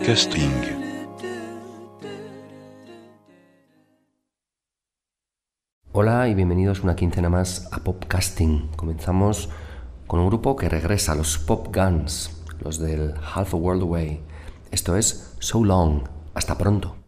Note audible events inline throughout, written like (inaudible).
You. Podcasting. Hola y bienvenidos una quincena más a Popcasting. Comenzamos con un grupo que regresa, los Pop Guns, los del Half a World Away. Esto es So Long. Hasta pronto.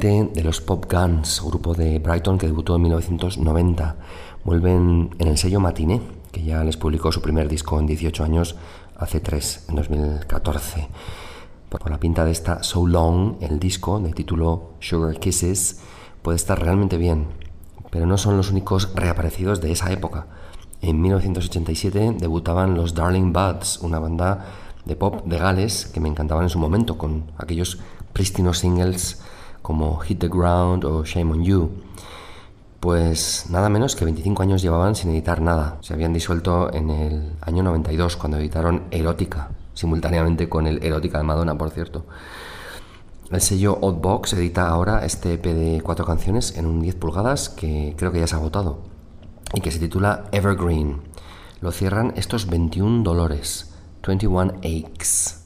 De los Pop Guns, grupo de Brighton que debutó en 1990. Vuelven en el sello Matiné, que ya les publicó su primer disco en 18 años, hace 3, en 2014. Por la pinta de esta So Long, el disco de título Sugar Kisses puede estar realmente bien, pero no son los únicos reaparecidos de esa época. En 1987 debutaban los Darling Buds, una banda de pop de Gales que me encantaban en su momento, con aquellos prístinos singles como Hit the Ground o Shame on You. Pues nada menos que 25 años llevaban sin editar nada. Se habían disuelto en el año 92 cuando editaron Erótica, simultáneamente con el Erótica de Madonna, por cierto. El sello Oddbox edita ahora este EP de cuatro canciones en un 10 pulgadas que creo que ya se ha agotado y que se titula Evergreen. Lo cierran estos 21 dolores, 21 aches.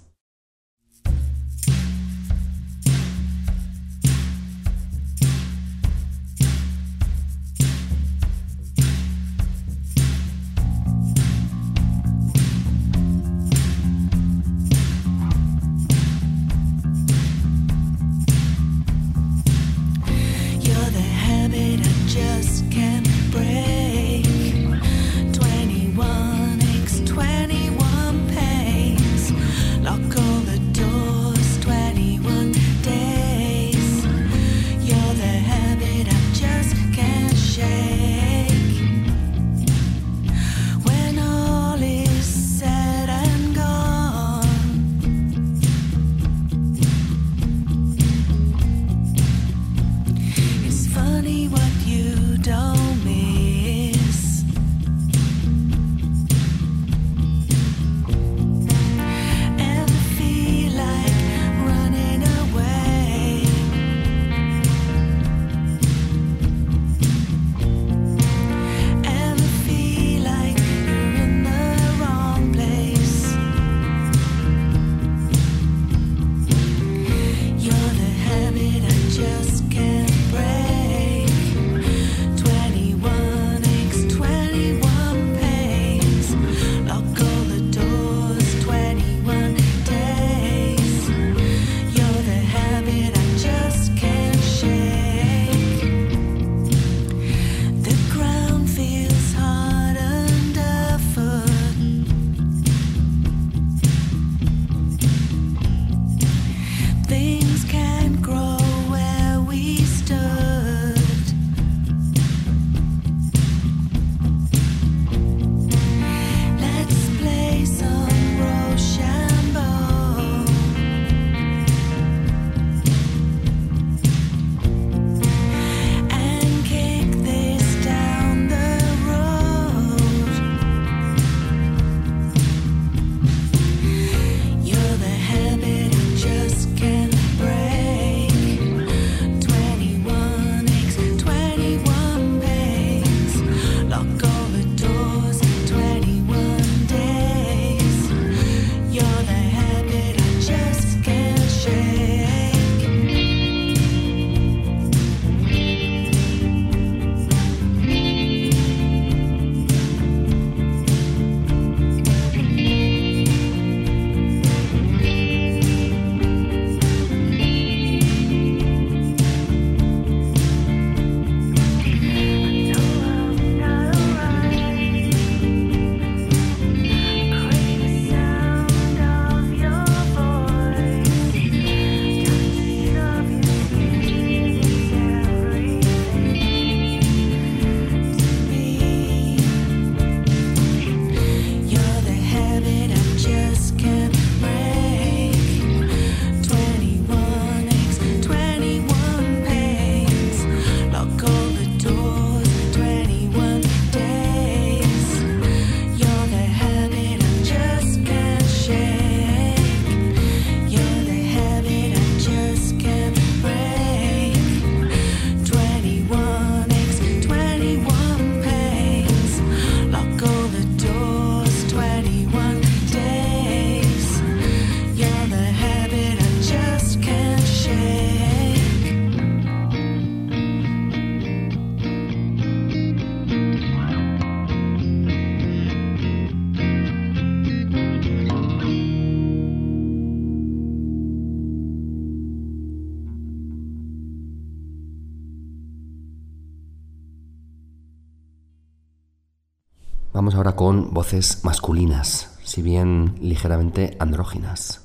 Con voces masculinas, si bien ligeramente andróginas.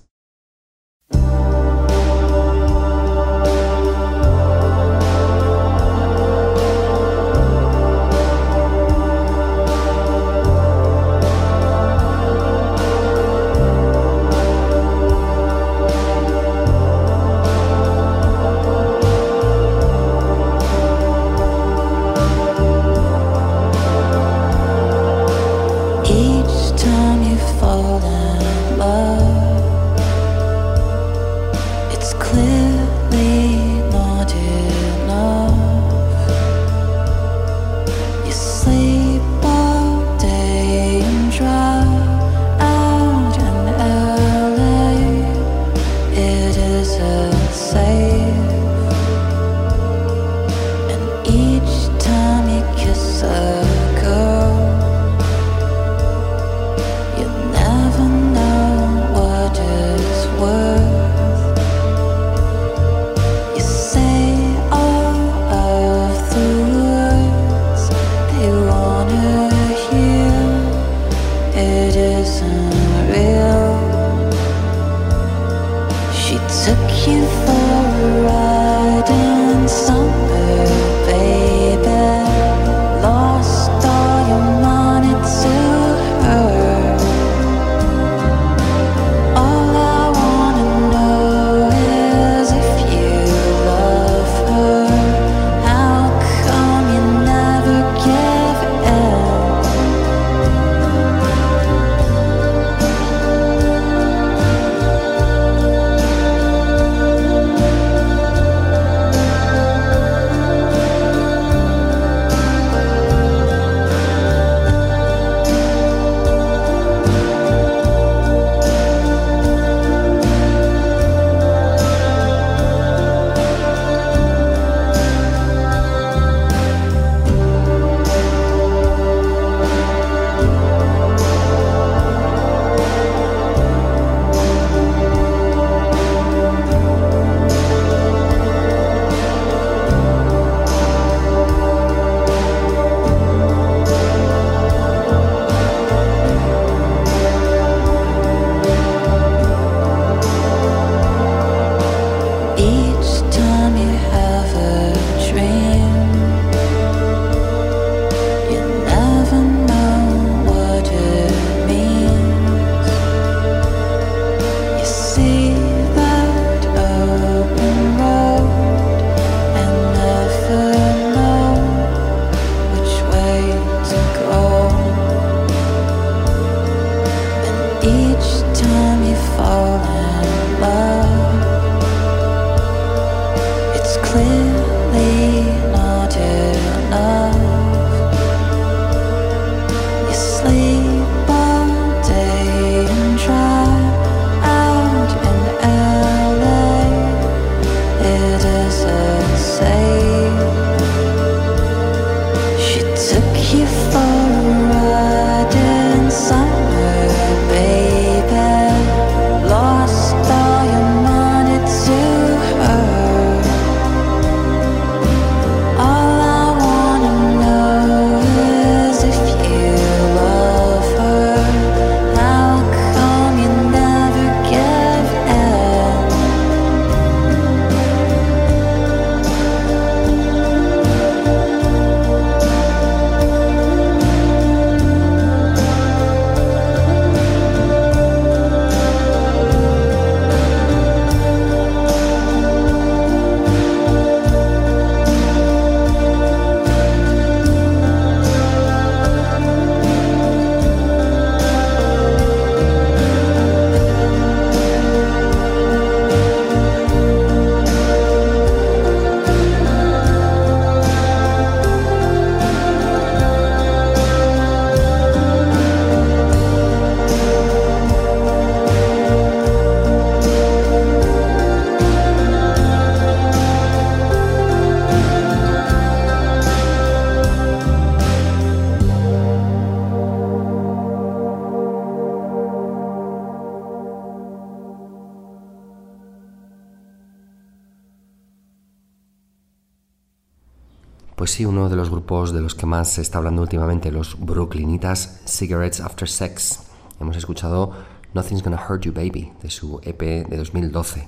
Uno de los grupos de los que más se está hablando últimamente, los Brooklynitas Cigarettes After Sex. Hemos escuchado Nothing's Gonna Hurt You Baby, de su EP de 2012.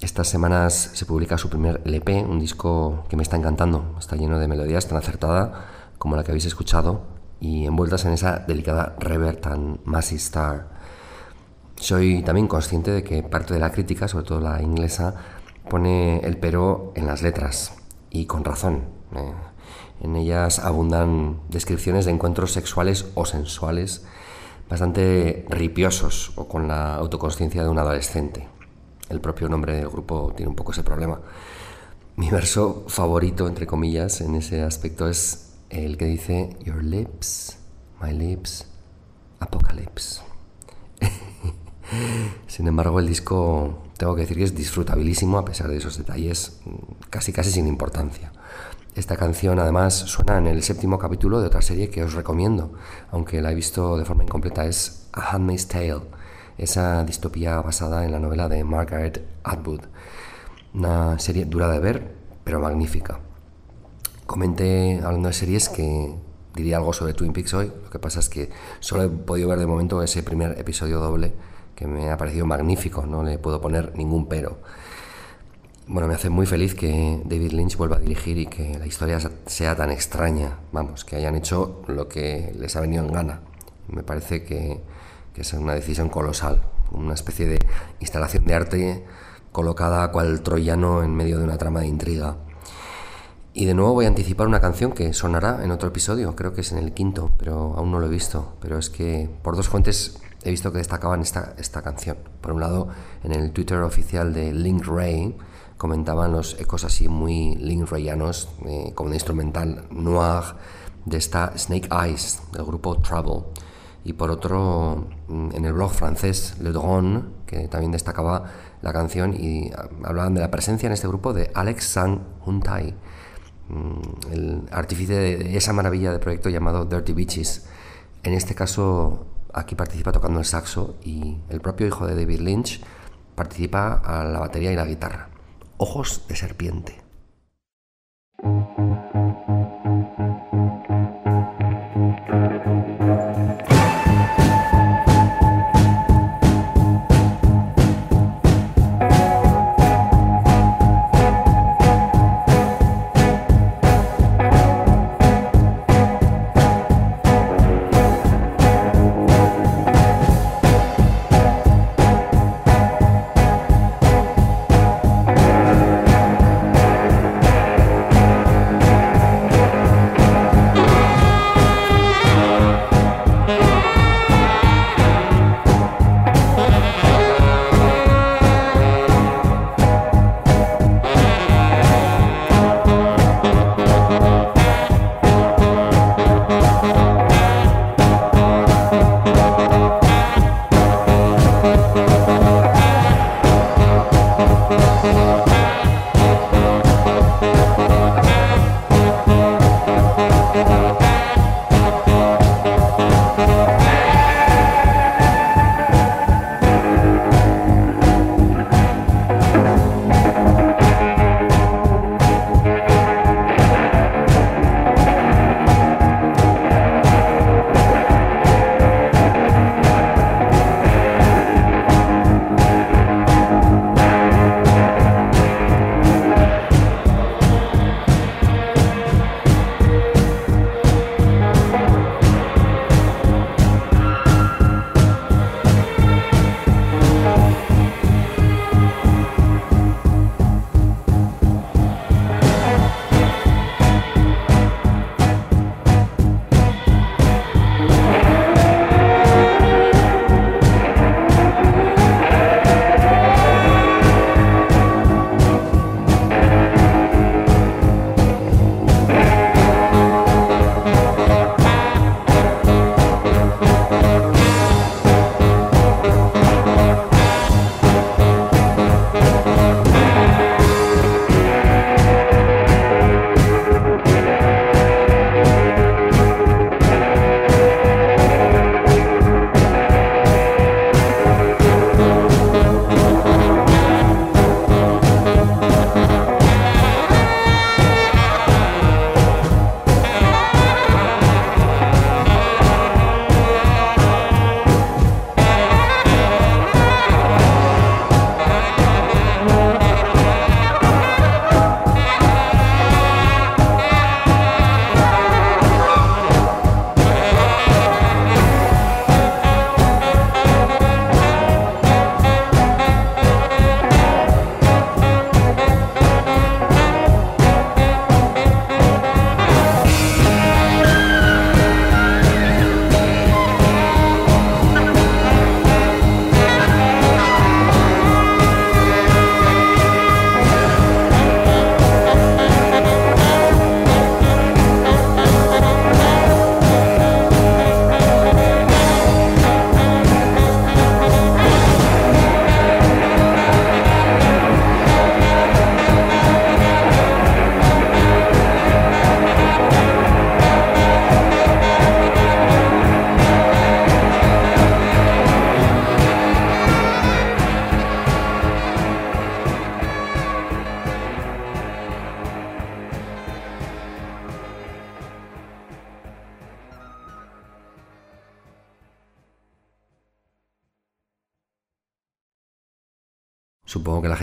Estas semanas se publica su primer LP, un disco que me está encantando. Está lleno de melodías tan acertada como la que habéis escuchado y envueltas en esa delicada reverb tan massive star. Soy también consciente de que parte de la crítica, sobre todo la inglesa, pone el pero en las letras, y con razón. Eh, en ellas abundan descripciones de encuentros sexuales o sensuales bastante ripiosos o con la autoconsciencia de un adolescente. El propio nombre del grupo tiene un poco ese problema. Mi verso favorito, entre comillas, en ese aspecto es el que dice Your lips, my lips, apocalypse. (laughs) Sin embargo, el disco tengo que decir que es disfrutabilísimo a pesar de esos detalles casi casi sin importancia. Esta canción además suena en el séptimo capítulo de otra serie que os recomiendo, aunque la he visto de forma incompleta, es A Handmaid's Tale, esa distopía basada en la novela de Margaret Atwood. Una serie dura de ver, pero magnífica. Comenté hablando de series que diría algo sobre Twin Peaks hoy, lo que pasa es que solo he podido ver de momento ese primer episodio doble que me ha parecido magnífico, no le puedo poner ningún pero. Bueno, me hace muy feliz que David Lynch vuelva a dirigir y que la historia sea tan extraña. Vamos, que hayan hecho lo que les ha venido en gana. Me parece que, que es una decisión colosal, una especie de instalación de arte colocada cual troyano en medio de una trama de intriga. Y de nuevo voy a anticipar una canción que sonará en otro episodio, creo que es en el quinto, pero aún no lo he visto. Pero es que por dos fuentes he visto que destacaban esta, esta canción. Por un lado, en el Twitter oficial de Link Ray comentaban los ecos así muy Link Rayanos, eh, como de instrumental noir de esta Snake Eyes del grupo Trouble. Y por otro, mm, en el blog francés Le Drone, que también destacaba la canción y hablaban de la presencia en este grupo de Alex Sang Huntai, mm, el artífice de esa maravilla de proyecto llamado Dirty Beaches. En este caso, aquí participa tocando el saxo y el propio hijo de David Lynch participa a la batería y la guitarra. Ojos de serpiente.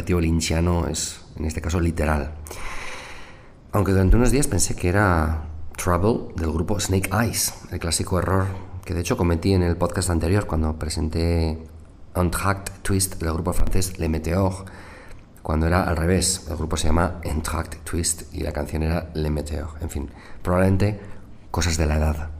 Lynchiano es, en este caso, literal. Aunque durante unos días pensé que era Trouble del grupo Snake Eyes, el clásico error que de hecho cometí en el podcast anterior cuando presenté Untracked Twist del grupo francés Le Météor, cuando era al revés, el grupo se llama Untracked Twist y la canción era Le Météor. En fin, probablemente cosas de la edad.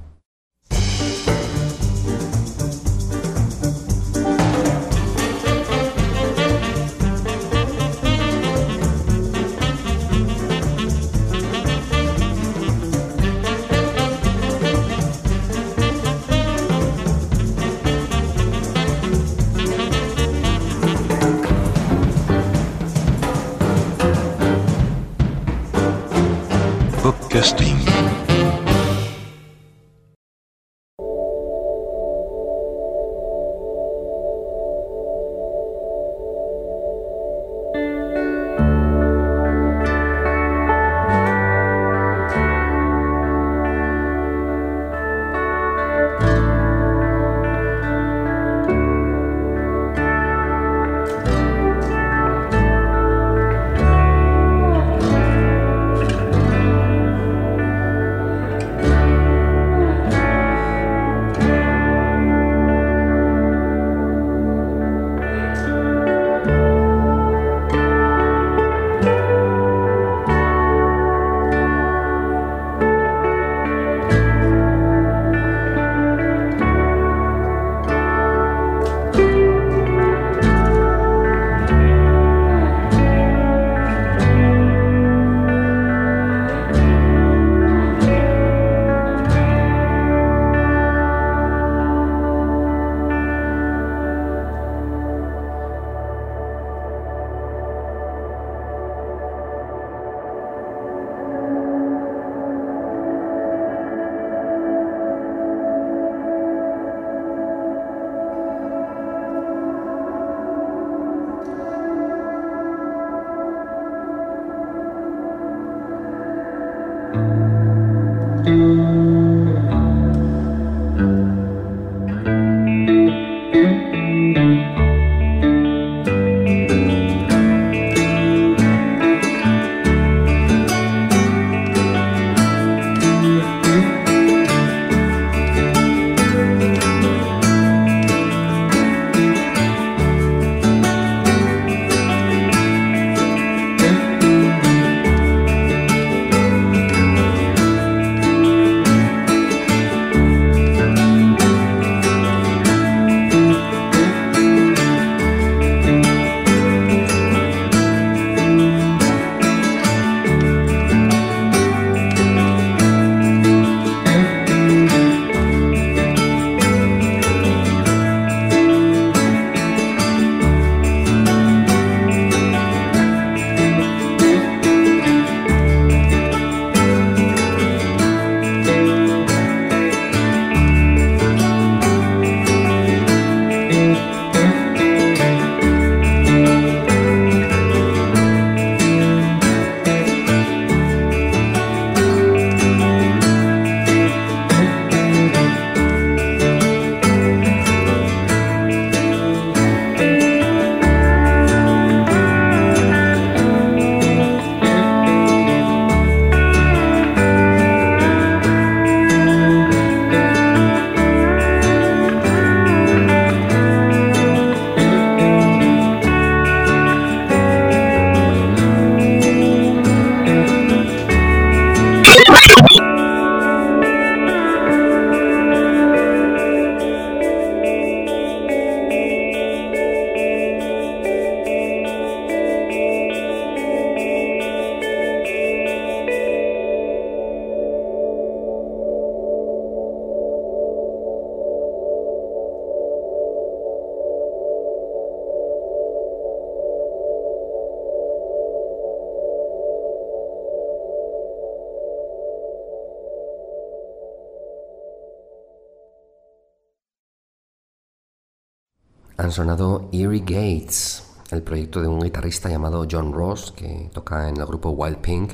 Han sonado Eerie Gates, el proyecto de un guitarrista llamado John Ross, que toca en el grupo Wild Pink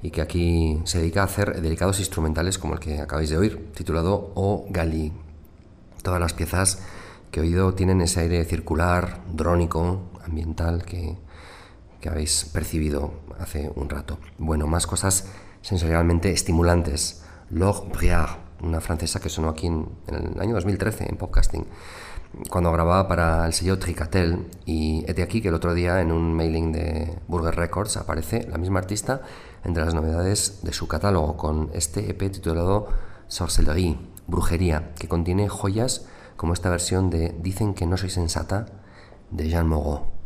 y que aquí se dedica a hacer delicados instrumentales como el que acabáis de oír, titulado O Gali. Todas las piezas que he oído tienen ese aire circular, drónico, ambiental que, que habéis percibido hace un rato. Bueno, más cosas sensorialmente estimulantes. Laure Briard, una francesa que sonó aquí en, el año 2013 en podcasting, cuando grababa para el sello Tricatel. Y de aquí que el otro día en un mailing de Burger Records aparece la misma artista entre las novedades de su catálogo con este EP titulado Sorcellerie, Brujería, que contiene joyas como esta versión de Dicen que no soy sensata de Jean Moreau.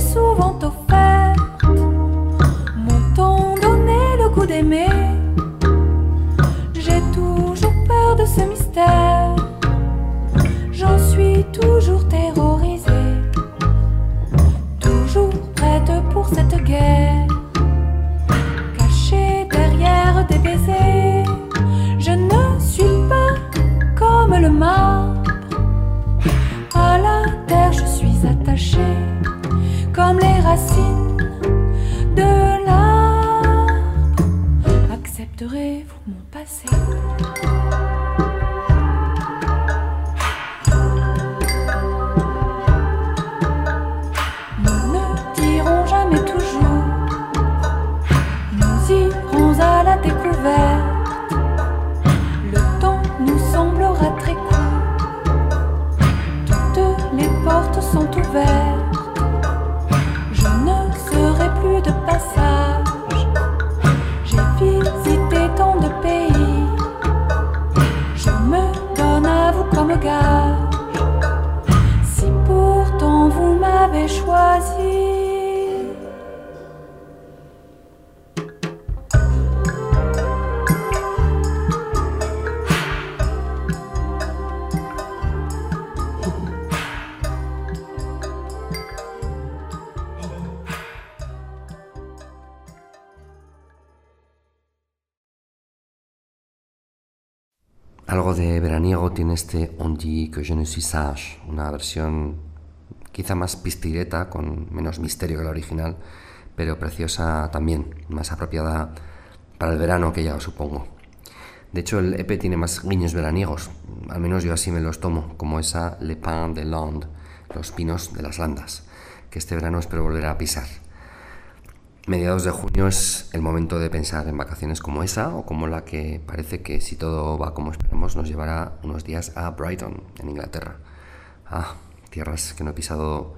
Algo este On dit que je ne suis sage, una versión quizá más pistireta, con menos misterio que la original, pero preciosa también, más apropiada para el verano que ya supongo. De hecho, el EP tiene más guiños veraniegos, al menos yo así me los tomo, como esa Le Pin de Land, los pinos de las landas, que este verano espero volver a pisar. Mediados de junio es el momento de pensar en vacaciones como esa o como la que parece que si todo va como esperamos nos llevará unos días a Brighton, en Inglaterra. Ah, tierras que no he pisado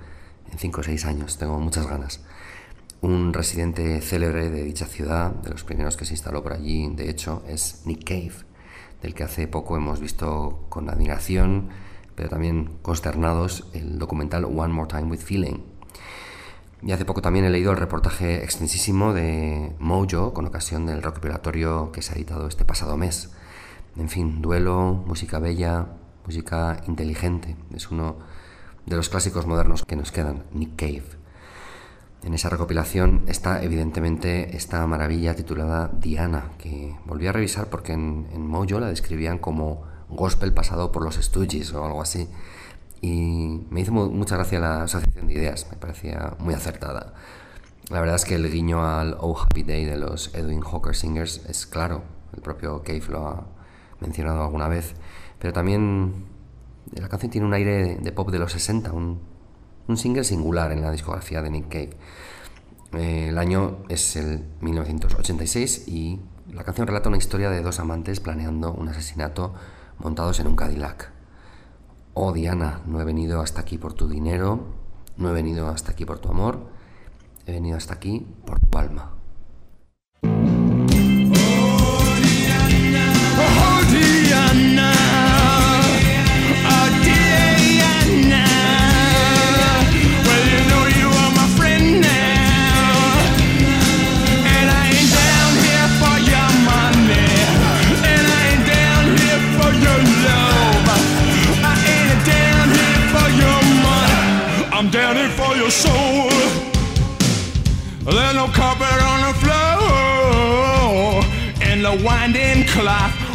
en 5 o 6 años, tengo muchas ganas. Un residente célebre de dicha ciudad, de los primeros que se instaló por allí, de hecho, es Nick Cave, del que hace poco hemos visto con admiración, pero también consternados, el documental One More Time with Feeling. Y hace poco también he leído el reportaje extensísimo de Mojo con ocasión del rock violatorio que se ha editado este pasado mes. En fin, duelo, música bella, música inteligente. Es uno de los clásicos modernos que nos quedan, Nick Cave. En esa recopilación está evidentemente esta maravilla titulada Diana, que volví a revisar porque en, en Mojo la describían como gospel pasado por los Stooges o algo así. Y me hizo mucha gracia la asociación de ideas, me parecía muy acertada. La verdad es que el guiño al Oh Happy Day de los Edwin Hawker Singers es claro, el propio Cave lo ha mencionado alguna vez, pero también la canción tiene un aire de pop de los 60, un, single singular en la discografía de Nick Cave. Eh, el año es el 1986 y la canción relata una historia de dos amantes planeando un asesinato montados en un Cadillac. Oh Diana, no he venido hasta aquí por tu dinero, no he venido hasta aquí por tu amor, he venido hasta aquí por tu alma.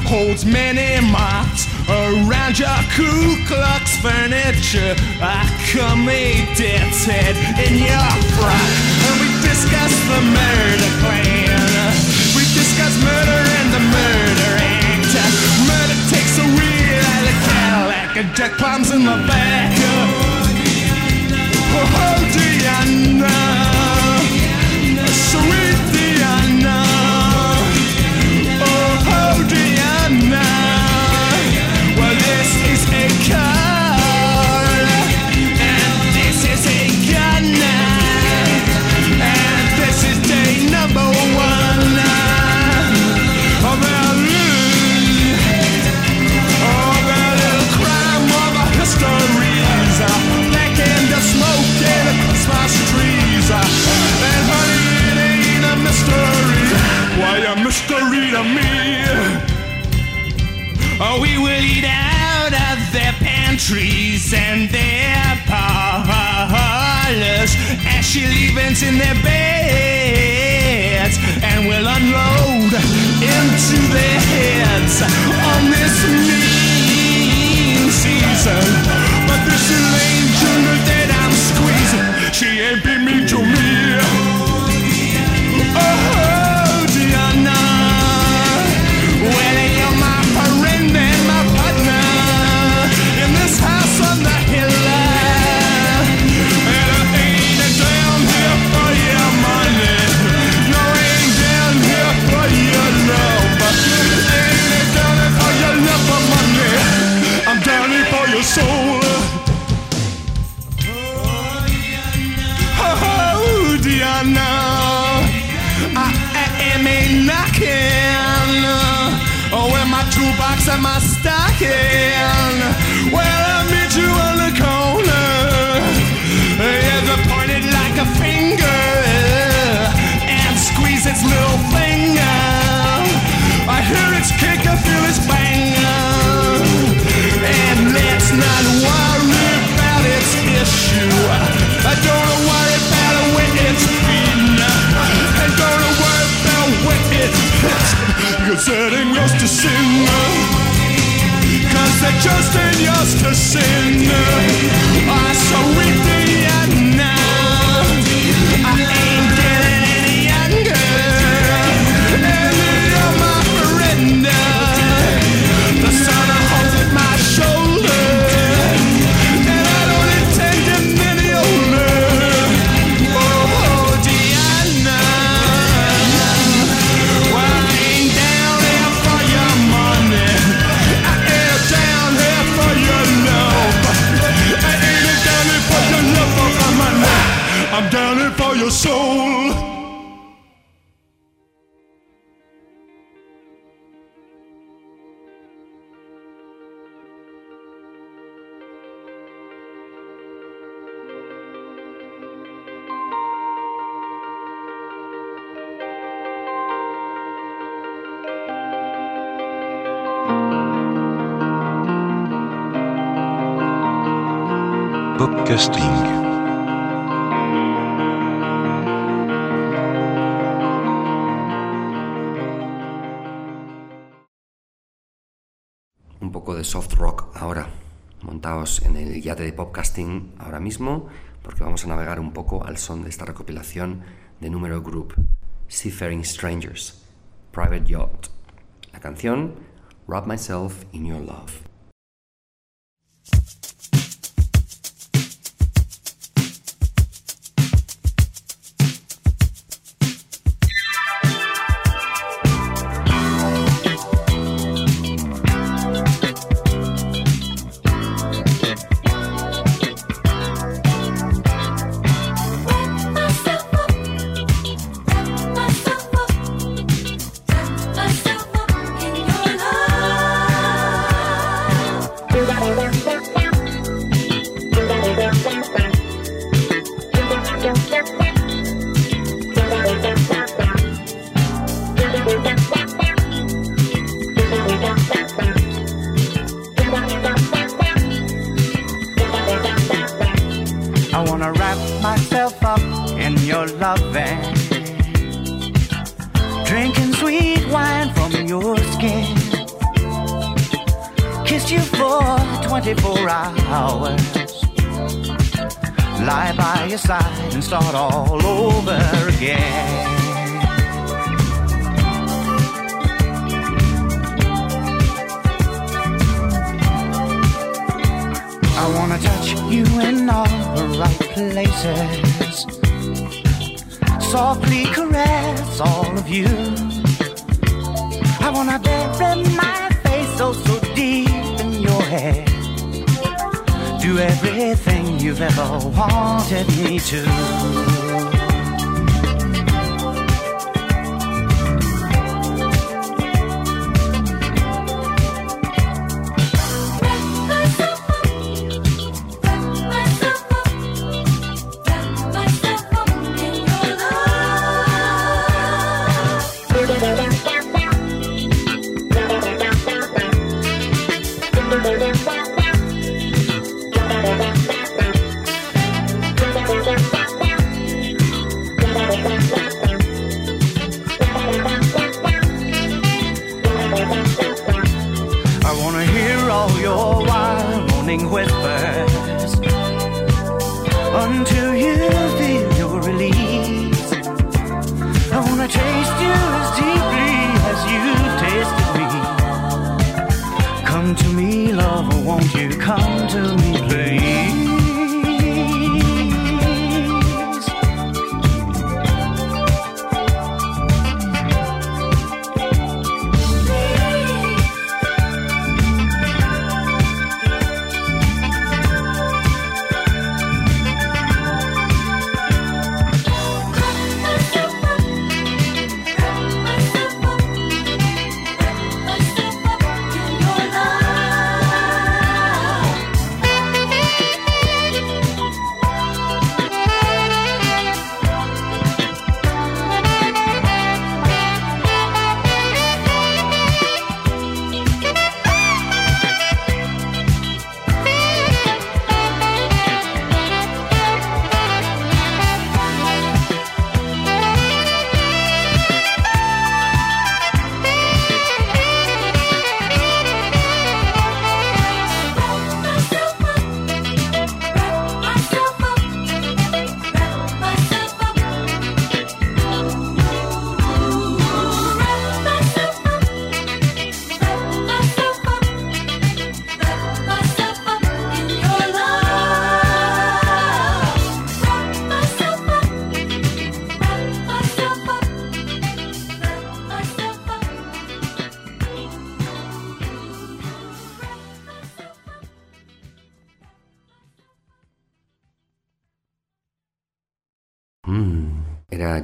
Holds many marks around your Ku Klux furniture. I come a in your frock, and we discuss the murder plan. We discuss murder and the murder act. Murder takes a wheel out of Cadillac, and Jack climbs in the back. Pantries and their parlors. As she in their beds, and we'll unload into their heads on this mean season. But this angel Podcasting. Un poco de soft rock ahora. Montaos en el yate de podcasting ahora mismo porque vamos a navegar un poco al son de esta recopilación de número group Seafaring Strangers, Private Yacht. La canción Wrap Myself in Your Love. Touch you in all the right places. Softly caress all of you. I wanna bury my face so so deep in your hair. Do everything you've ever wanted me to.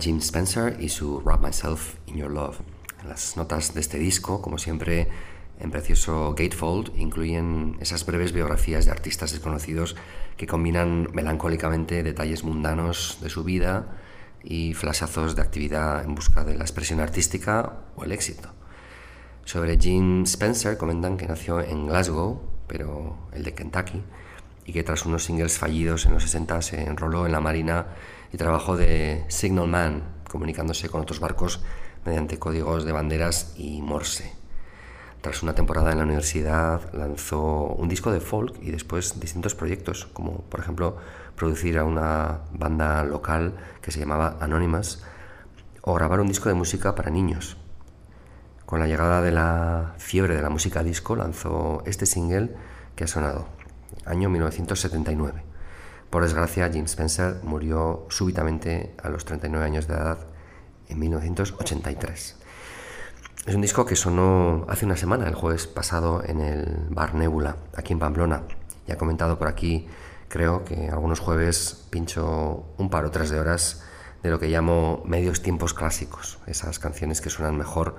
Jim Spencer y su Wrap Myself in Your Love. Las notas de este disco, como siempre, en precioso Gatefold, incluyen esas breves biografías de artistas desconocidos que combinan melancólicamente detalles mundanos de su vida y flashazos de actividad en busca de la expresión artística o el éxito. Sobre Jim Spencer comentan que nació en Glasgow, pero el de Kentucky, y que tras unos singles fallidos en los 60 se enroló en la Marina y trabajó de signalman, comunicándose con otros barcos mediante códigos de banderas y morse. Tras una temporada en la universidad lanzó un disco de folk y después distintos proyectos, como por ejemplo producir a una banda local que se llamaba Anonymous o grabar un disco de música para niños. Con la llegada de la fiebre de la música disco lanzó este single que ha sonado, año 1979. Por desgracia, Jim Spencer murió súbitamente a los 39 años de edad en 1983. Es un disco que sonó hace una semana, el jueves pasado, en el Bar Nebula, aquí en Pamplona. Ya he comentado por aquí, creo que algunos jueves pincho un par o tres de horas de lo que llamo medios tiempos clásicos, esas canciones que suenan mejor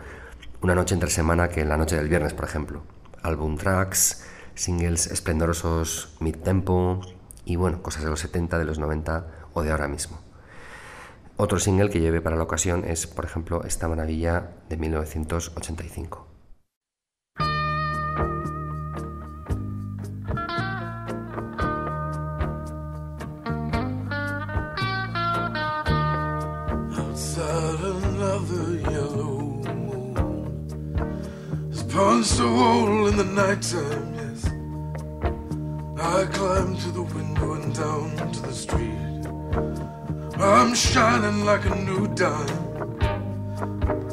una noche entre semana que en la noche del viernes, por ejemplo. Album tracks, singles esplendorosos mid-tempo y bueno, cosas de los 70, de los 90 o de ahora mismo. Otro single que lleve para la ocasión es, por ejemplo, esta maravilla de 1985. punched a hole in the nighttime. I climb to the window and down to the street. I'm shining like a new dime.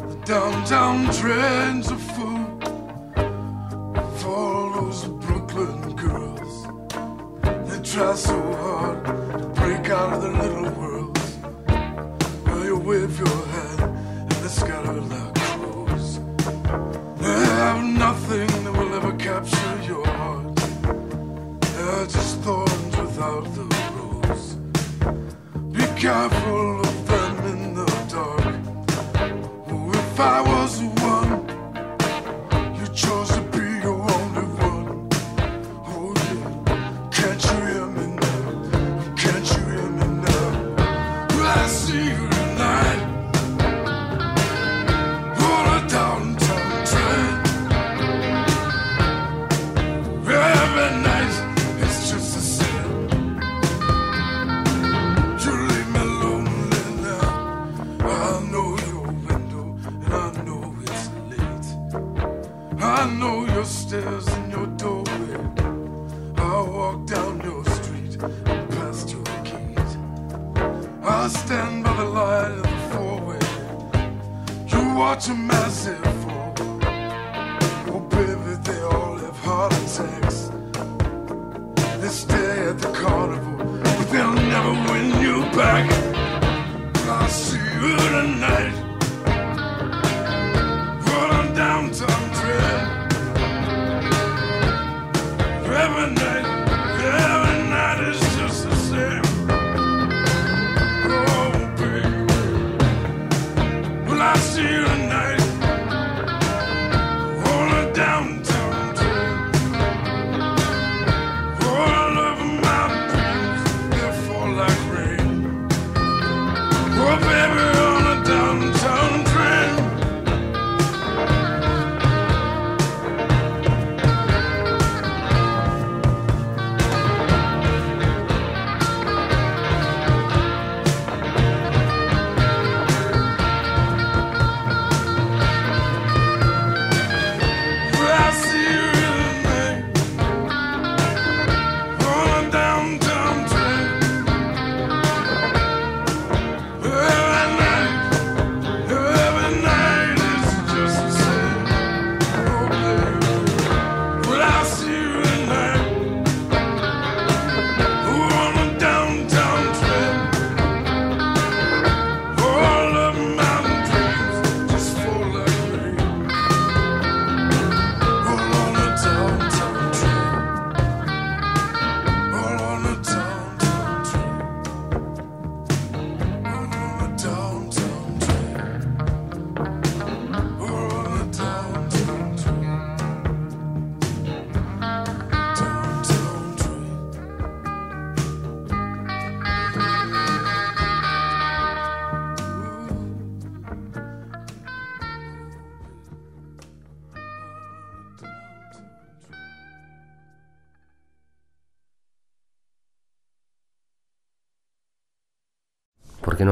The downtown trends are full of all those Brooklyn girls. They try so hard to break out of their little worlds. Now you wave your hand and they scatter like crows. They have nothing that will ever capture thorns without the rose. Be careful of them in the dark. Oh, if I was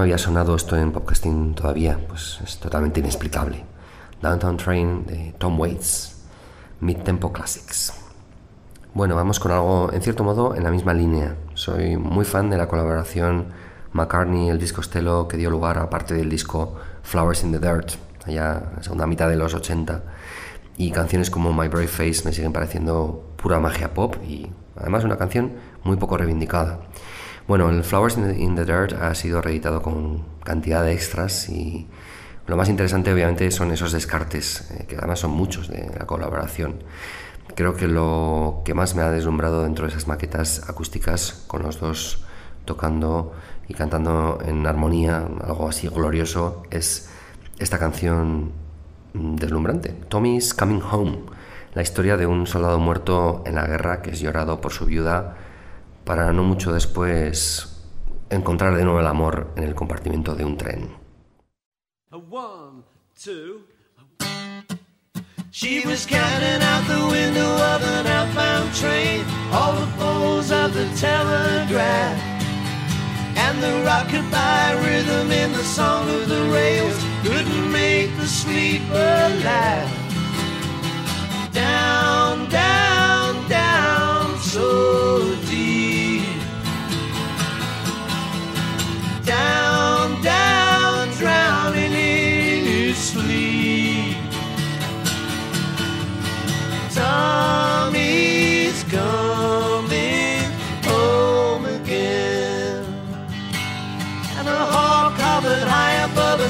había sonado esto en podcasting todavía? Pues es totalmente inexplicable. Downtown Train de Tom Waits, Mid Tempo Classics. Bueno, vamos con algo en cierto modo en la misma línea. Soy muy fan de la colaboración McCartney-Elvis Costello que dio lugar a parte del disco Flowers in the Dirt, allá en la segunda mitad de los 80. Y canciones como My Brave Face me siguen pareciendo pura magia pop y además una canción muy poco reivindicada. Bueno, el Flowers in the, Dirt ha sido reeditado con cantidad de extras y lo más interesante obviamente son esos descartes, eh, que además son muchos de la colaboración. Creo que lo que más me ha deslumbrado dentro de esas maquetas acústicas, con los dos tocando y cantando en armonía, algo así glorioso, es esta canción deslumbrante, Tommy's Coming Home, la historia de un soldado muerto en la guerra que es llorado por su viuda para no mucho después encontrar de nuevo el amor en el compartimiento de un tren. She was counting out the window of an outbound train, all the poles of the telegraph, and the rockabye rhythm in the song of the rails couldn't make the sleeper laugh. Down,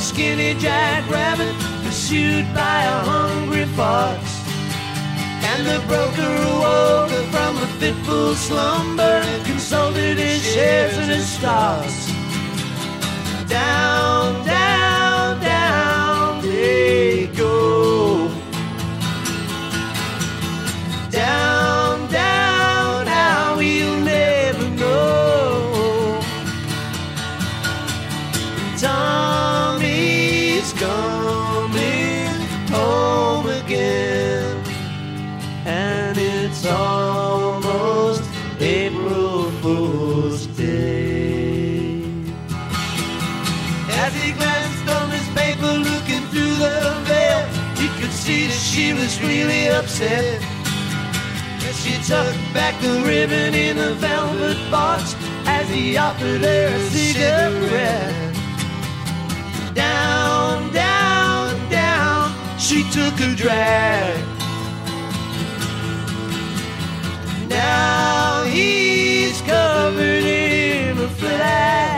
skinny jackrabbit, pursued by a hungry fox. And the broker awoke from a fitful slumber and consulted his shares and his stocks down, upset. And she tucked back the ribbon in a velvet box as he offered her a cigarette. Down, down, down, she took a drag. Now he's covered in a flag.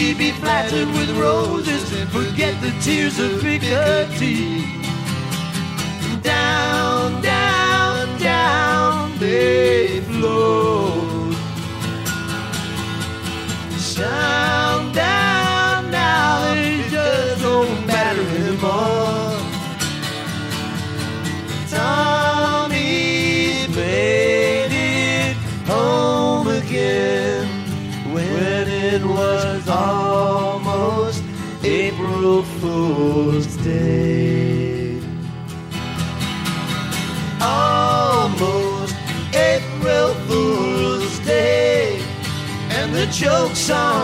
She'd be flattered with roses and forget the tears of Piccadilly. Down, down, down they flowed. Fool's Day. Almost April Fool's Day and the joke's on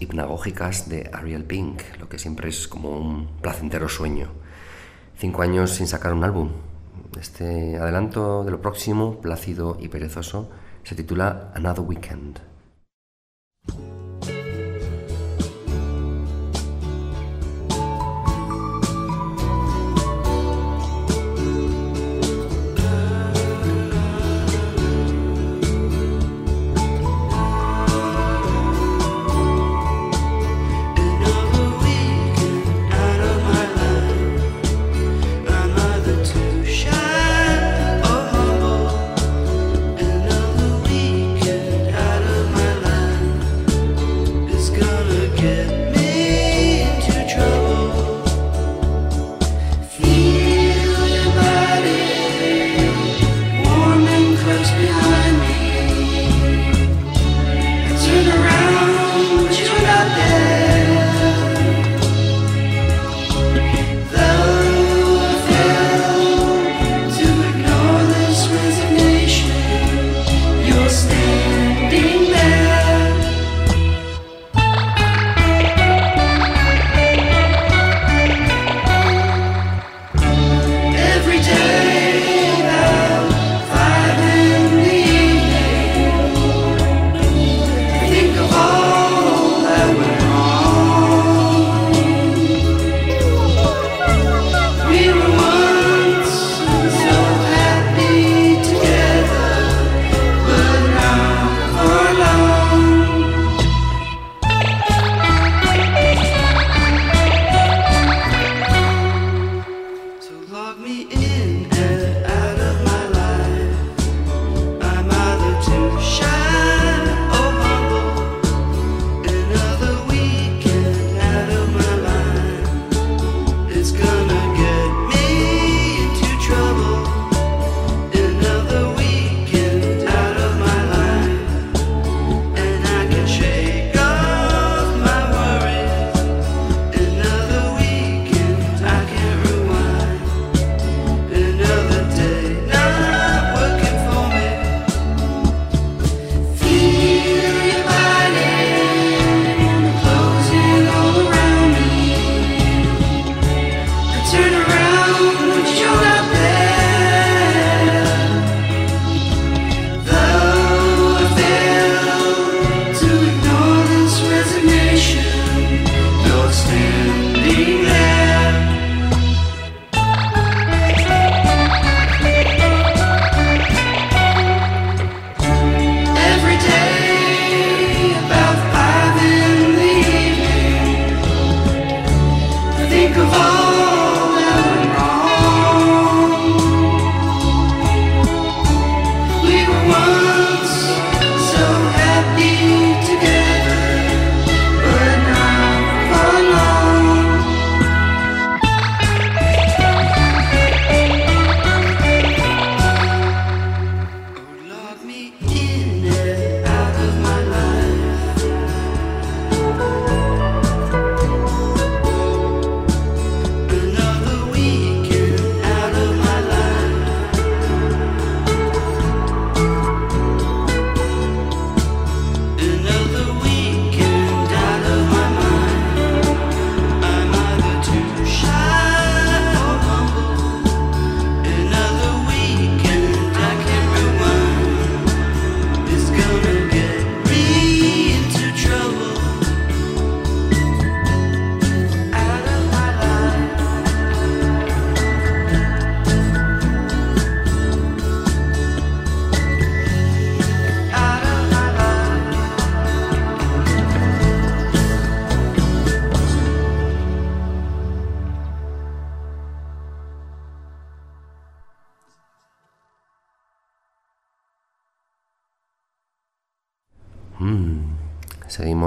hipnagógicas de Ariel Pink, lo que siempre es como un placentero sueño. Cinco años sin sacar un álbum. Este adelanto de lo próximo, plácido y perezoso, se titula Another Weekend.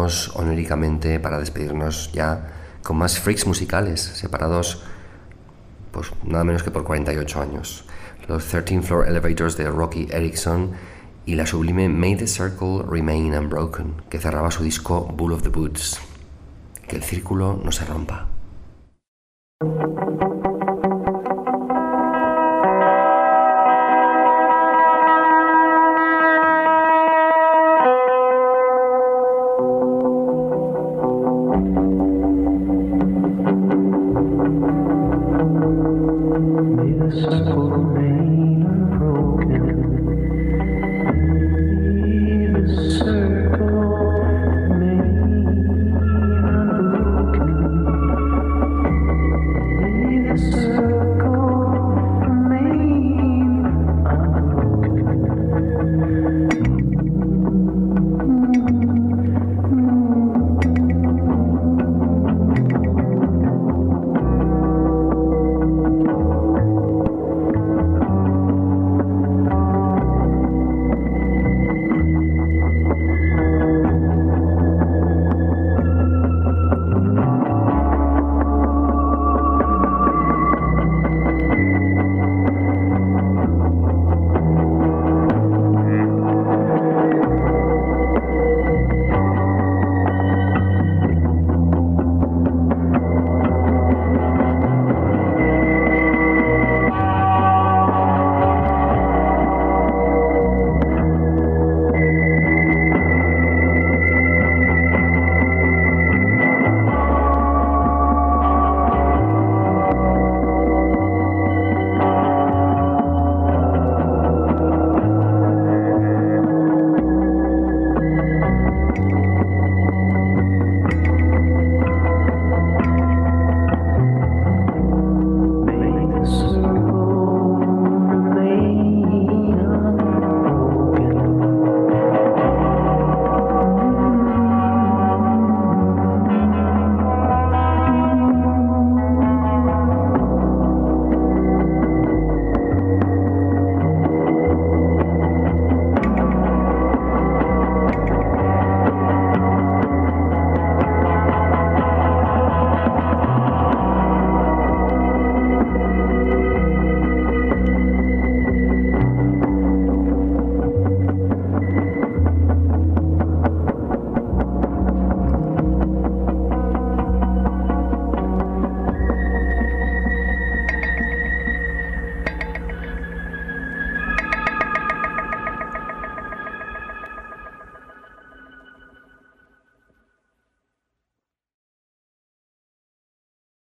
Seguimos onéricamente para despedirnos ya con más freaks musicales, separados pues nada menos que por 48 años. Los 13 Floor Elevators de Rocky Erickson y la sublime May the Circle Remain Unbroken, que cerraba su disco Bull of the Boots. Que el círculo no se rompa.